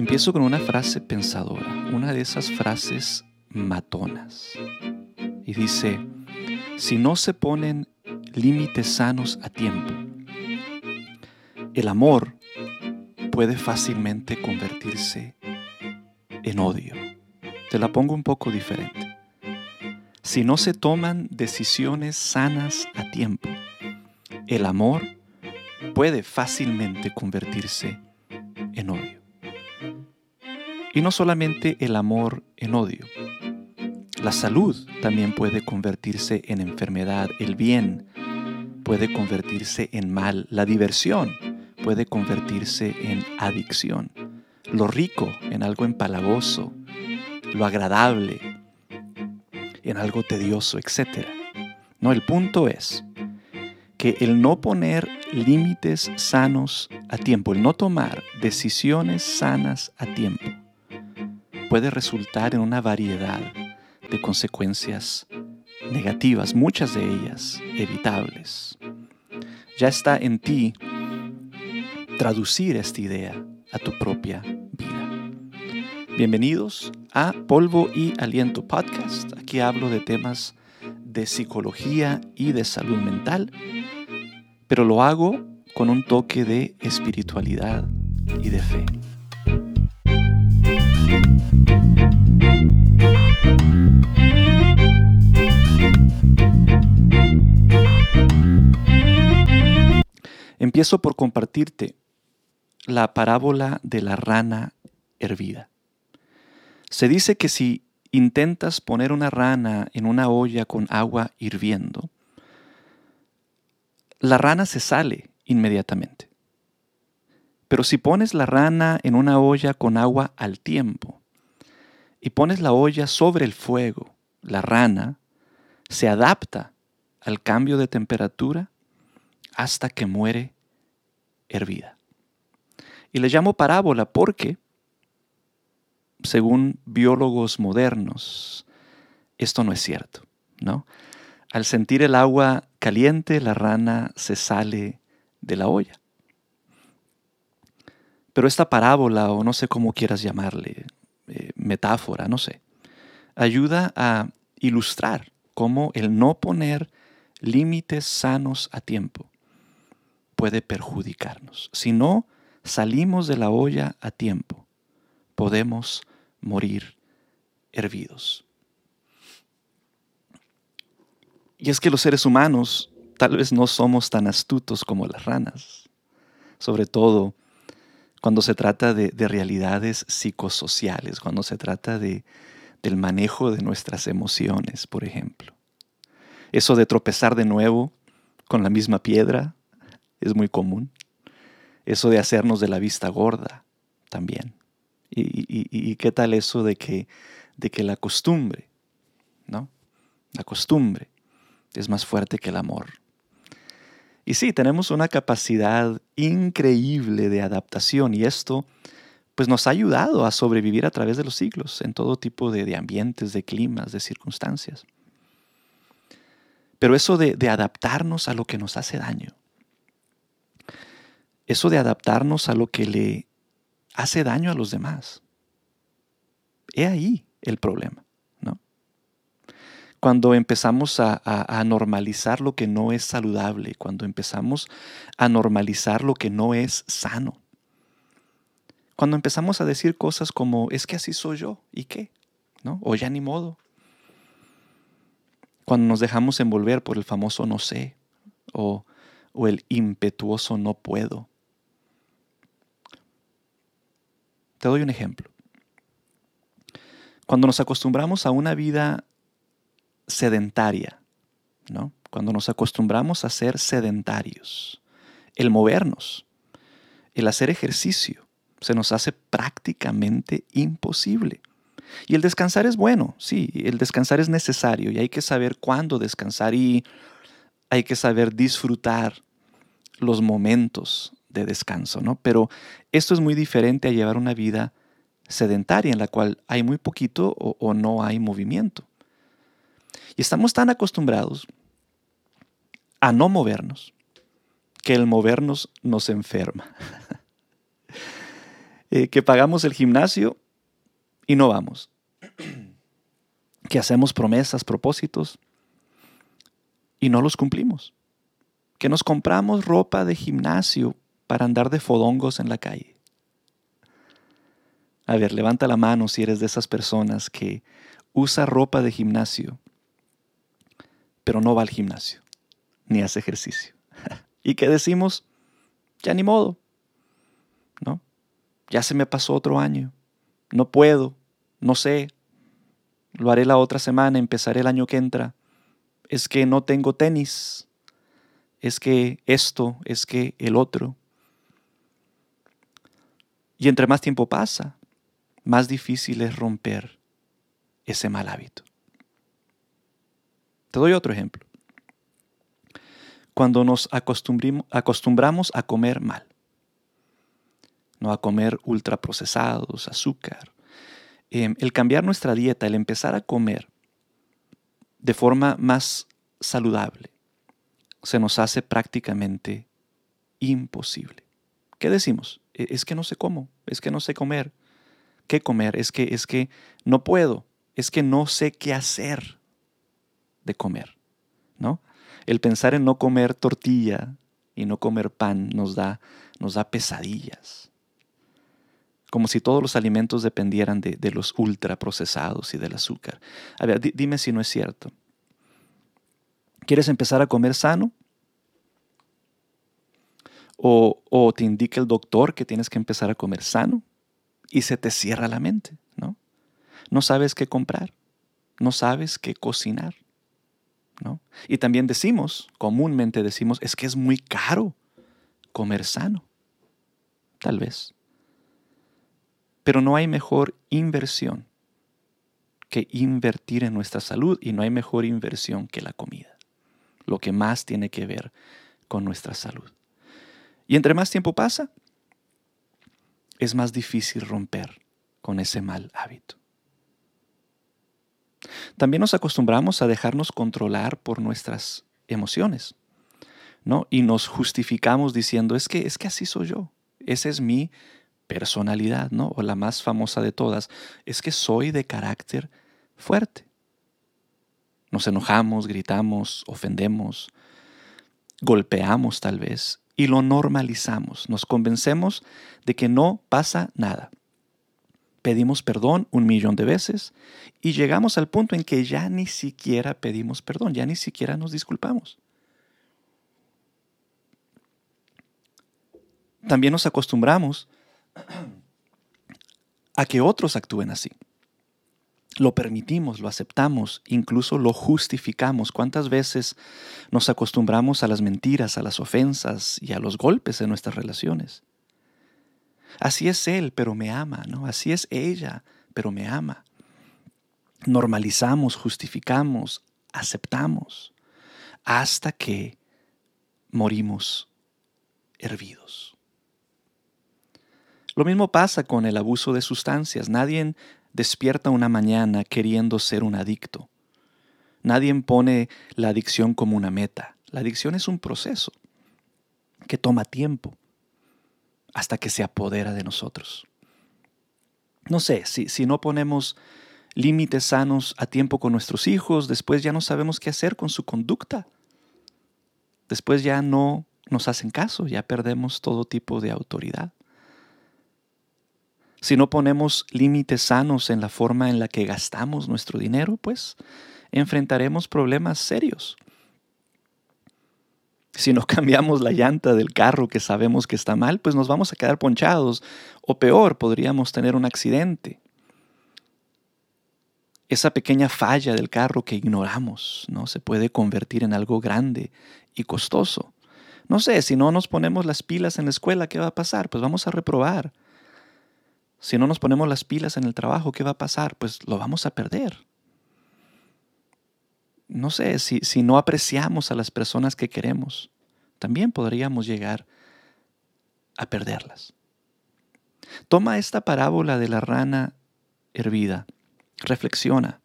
Empiezo con una frase pensadora, una de esas frases matonas. Y dice, si no se ponen límites sanos a tiempo, el amor puede fácilmente convertirse en odio. Te la pongo un poco diferente. Si no se toman decisiones sanas a tiempo, el amor puede fácilmente convertirse en odio. Y no solamente el amor en odio. La salud también puede convertirse en enfermedad, el bien puede convertirse en mal, la diversión puede convertirse en adicción, lo rico en algo empalagoso, lo agradable en algo tedioso, etc. No, el punto es que el no poner límites sanos a tiempo, el no tomar decisiones sanas a tiempo, puede resultar en una variedad de consecuencias negativas, muchas de ellas evitables. Ya está en ti traducir esta idea a tu propia vida. Bienvenidos a Polvo y Aliento Podcast. Aquí hablo de temas de psicología y de salud mental, pero lo hago con un toque de espiritualidad y de fe. Empiezo por compartirte la parábola de la rana hervida. Se dice que si intentas poner una rana en una olla con agua hirviendo, la rana se sale inmediatamente. Pero si pones la rana en una olla con agua al tiempo y pones la olla sobre el fuego, la rana se adapta al cambio de temperatura hasta que muere hervida. Y le llamo parábola porque, según biólogos modernos, esto no es cierto, ¿no? Al sentir el agua caliente, la rana se sale de la olla. Pero esta parábola, o no sé cómo quieras llamarle, eh, metáfora, no sé, ayuda a ilustrar cómo el no poner límites sanos a tiempo puede perjudicarnos. Si no salimos de la olla a tiempo, podemos morir hervidos. Y es que los seres humanos tal vez no somos tan astutos como las ranas, sobre todo cuando se trata de, realidades psicosociales, cuando se trata de, del manejo de nuestras emociones, por ejemplo. Eso de tropezar de nuevo con la misma piedra es muy común. Eso de hacernos de la vista gorda también. ¿Y, qué tal eso de que, de que la costumbre, ¿no? La costumbre es más fuerte que el amor. Y sí, tenemos una capacidad increíble de adaptación y esto pues nos ha ayudado a sobrevivir a través de los siglos en todo tipo de, ambientes, de climas, de circunstancias. Pero eso de, de adaptarnos a lo que nos hace daño, eso de adaptarnos a lo que le hace daño a los demás. He ahí el problema. Cuando empezamos a, a, normalizar lo que no es saludable, cuando empezamos a normalizar lo que no es sano, cuando empezamos a decir cosas como, es que así soy yo, ¿y qué? ¿No? O ya ni modo. Cuando nos dejamos envolver por el famoso no sé, o, o el impetuoso no puedo, Te doy un ejemplo. Cuando nos acostumbramos a una vida sedentaria, ¿no? Cuando nos acostumbramos a ser sedentarios, el movernos, el hacer ejercicio, se nos hace prácticamente imposible. Y el descansar es bueno, sí, el descansar es necesario y hay que saber cuándo descansar y hay que saber disfrutar los momentos de descanso, ¿no? Pero esto es muy diferente a llevar una vida sedentaria en la cual hay muy poquito o, no hay movimiento. Y estamos tan acostumbrados a no movernos que el movernos nos enferma. Eh, que pagamos el gimnasio y no vamos. Que hacemos promesas, propósitos y no los cumplimos. Que nos compramos ropa de gimnasio para andar de fodongos en la calle. A ver, levanta la mano si eres de esas personas que usa ropa de gimnasio, pero no va al gimnasio, ni hace ejercicio. ¿Y qué decimos? Ya ni modo, ¿no? Ya se me pasó otro año, no puedo, no sé, lo haré la otra semana, empezaré el año que entra. Es que no tengo tenis, es que esto, es que el otro. Y entre más tiempo pasa, más difícil es romper ese mal hábito. Te doy otro ejemplo. Cuando nos acostumbramos a comer mal, no a comer ultraprocesados, azúcar, em, el cambiar nuestra dieta, el empezar a comer de forma más saludable, se nos hace prácticamente imposible. ¿Qué decimos? E, es que no sé cómo, es que no sé comer, qué comer, es que, es que no puedo, es que no sé qué hacer de comer, ¿no? El pensar en no comer tortilla y no comer pan nos da, nos da pesadillas. Como si todos los alimentos dependieran de, de los ultraprocesados y del azúcar. A ver, dime si no es cierto. ¿Quieres empezar a comer sano? O, o, te indica el doctor que tienes que empezar a comer sano y se te cierra la mente, ¿no? No sabes qué comprar, no sabes qué cocinar, Y también decimos, comúnmente decimos, es que es muy caro comer sano, tal vez. Pero no hay mejor inversión que invertir en nuestra salud y no hay mejor inversión que la comida, lo que más tiene que ver con nuestra salud. Y entre más tiempo pasa, es más difícil romper con ese mal hábito. También nos acostumbramos a dejarnos controlar por nuestras emociones, ¿no? Y nos justificamos diciendo, es que es que así soy yo. Esa es mi personalidad, ¿no? O la más famosa de todas, es que soy de carácter fuerte. Nos enojamos, gritamos, ofendemos, golpeamos tal vez y lo normalizamos. Nos convencemos de que no pasa nada. Pedimos perdón un millón de veces y llegamos al punto en que ya ni siquiera pedimos perdón, ya ni siquiera nos disculpamos. También nos acostumbramos a que otros actúen así lo permitimos, lo aceptamos, incluso lo justificamos. ¿Cuántas veces nos acostumbramos a las mentiras, a las ofensas y a los golpes en nuestras relaciones? Así es él, pero me ama, ¿no? Así es ella, pero me ama. Normalizamos, justificamos, aceptamos, hasta que morimos hervidos. Lo mismo pasa con el abuso de sustancias. Nadie despierta una mañana queriendo ser un adicto. Nadie pone la adicción como una meta. La adicción es un proceso que toma tiempo hasta que se apodera de nosotros. No sé, si, si no ponemos límites sanos a tiempo con nuestros hijos, después ya no sabemos qué hacer con su conducta. Después ya no nos hacen caso, ya perdemos todo tipo de autoridad. Si no ponemos límites sanos en la forma en la que gastamos nuestro dinero, pues enfrentaremos problemas serios. Si no cambiamos la llanta del carro que sabemos que está mal, pues nos vamos a quedar ponchados o peor, podríamos tener un accidente. Esa pequeña falla del carro que ignoramos, ¿no? Se puede convertir en algo grande y costoso. No sé, si no nos ponemos las pilas en la escuela, ¿qué va a pasar? Pues vamos a reprobar. Si no nos ponemos las pilas en el trabajo, ¿qué va a pasar? Pues lo vamos a perder. No sé, si, si no apreciamos a las personas que queremos, también podríamos llegar a perderlas. Toma esta parábola de la rana hervida, reflexiona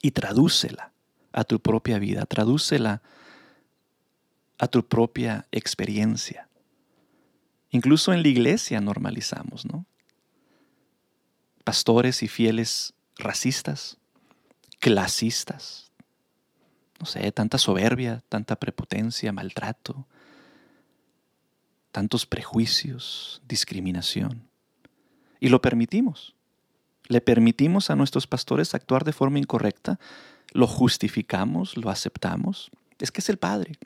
y tradúcela a tu propia vida, tradúcela a tu propia experiencia. Incluso en la iglesia normalizamos, ¿no? pastores y fieles racistas, clasistas, no sé, tanta soberbia, tanta prepotencia, maltrato, tantos prejuicios, discriminación. Y lo permitimos. Le permitimos a nuestros pastores actuar de forma incorrecta, lo justificamos, lo aceptamos. Es que es el Padre,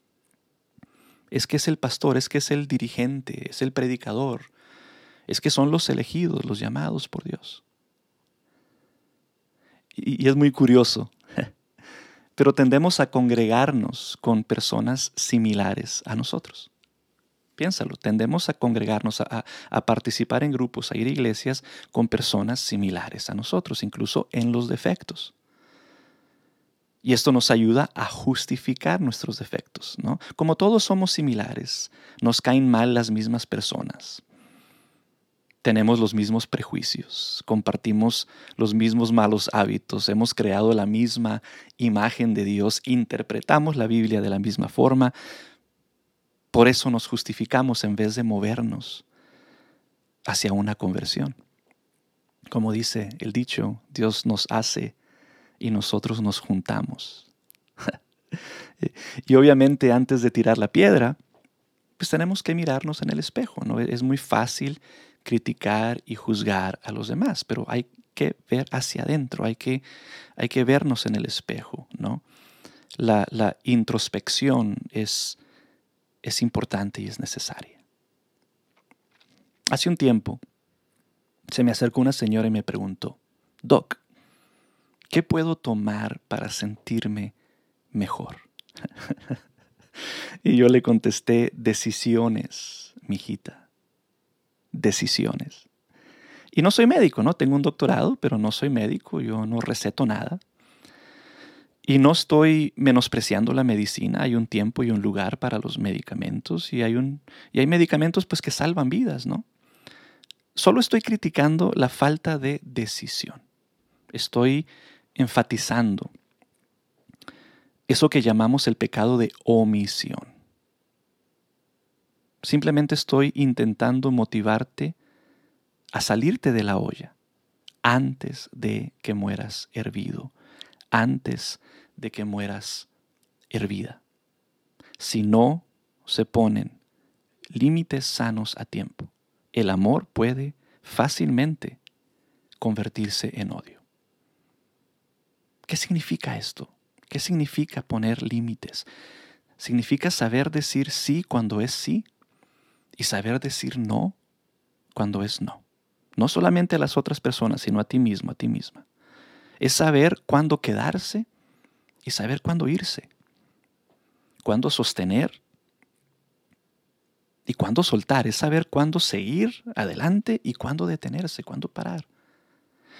es que es el pastor, es que es el dirigente, es el predicador, es que son los elegidos, los llamados por Dios. Y, y es muy curioso, pero tendemos a congregarnos con personas similares a nosotros. Piénsalo, tendemos a congregarnos, a, participar en grupos, a ir a iglesias con personas similares a nosotros, incluso en los defectos. Y esto nos ayuda a justificar nuestros defectos, ¿no? Como todos somos similares, nos caen mal las mismas personas. Tenemos los mismos prejuicios, compartimos los mismos malos hábitos, hemos creado la misma imagen de Dios, interpretamos la Biblia de la misma forma, por eso nos justificamos en vez de movernos hacia una conversión. Como dice el dicho, Dios nos hace y nosotros nos juntamos. y obviamente antes de tirar la piedra, pues tenemos que mirarnos en el espejo. ¿no? Es muy fácil criticar y juzgar a los demás, pero hay que ver hacia adentro, hay que, hay que vernos en el espejo. ¿no? La, la introspección es es importante y es necesaria. Hace un tiempo se me acercó una señora y me preguntó, Doc, ¿qué puedo tomar para sentirme mejor? y yo le contesté, decisiones, mijita, decisiones. Y no soy médico, ¿no? Tengo un doctorado, pero no soy médico, yo no receto nada. Y no estoy menospreciando la medicina, hay un tiempo y un lugar para los medicamentos y hay, un, y hay medicamentos pues que salvan vidas, ¿no? Solo estoy criticando la falta de decisión. Estoy enfatizando eso que llamamos el pecado de omisión. Simplemente estoy intentando motivarte a salirte de la olla antes de que mueras hervido, antes de que mueras hervida. Si no se ponen límites sanos a tiempo, el amor puede fácilmente convertirse en odio. ¿Qué significa esto? ¿Qué significa poner límites? Significa saber decir sí cuando es sí y saber decir no cuando es no. No solamente a las otras personas, sino a ti mismo, a ti misma. Es saber cuándo quedarse y saber cuándo irse, cuándo sostener y cuándo soltar. Es saber cuándo seguir adelante y cuándo detenerse, cuándo parar.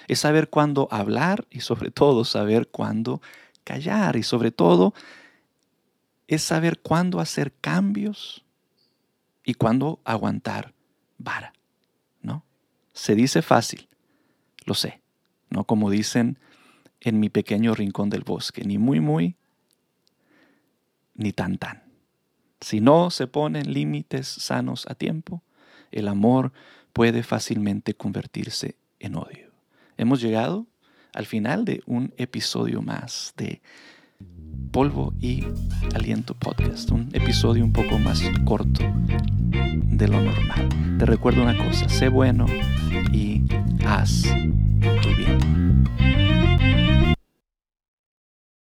Es saber cuándo hablar y sobre todo saber cuándo callar y sobre todo es saber cuándo hacer cambios y cuándo aguantar vara, ¿no? Se dice fácil, lo sé, ¿no? Como dicen en mi pequeño rincón del bosque, ni muy muy, ni tan tan. Si no se ponen límites sanos a tiempo, el amor puede fácilmente convertirse en odio. Hemos llegado al final de un episodio más de Polvo y Aliento Podcast, un episodio un poco más corto de lo normal. Te recuerdo una cosa, sé bueno y haz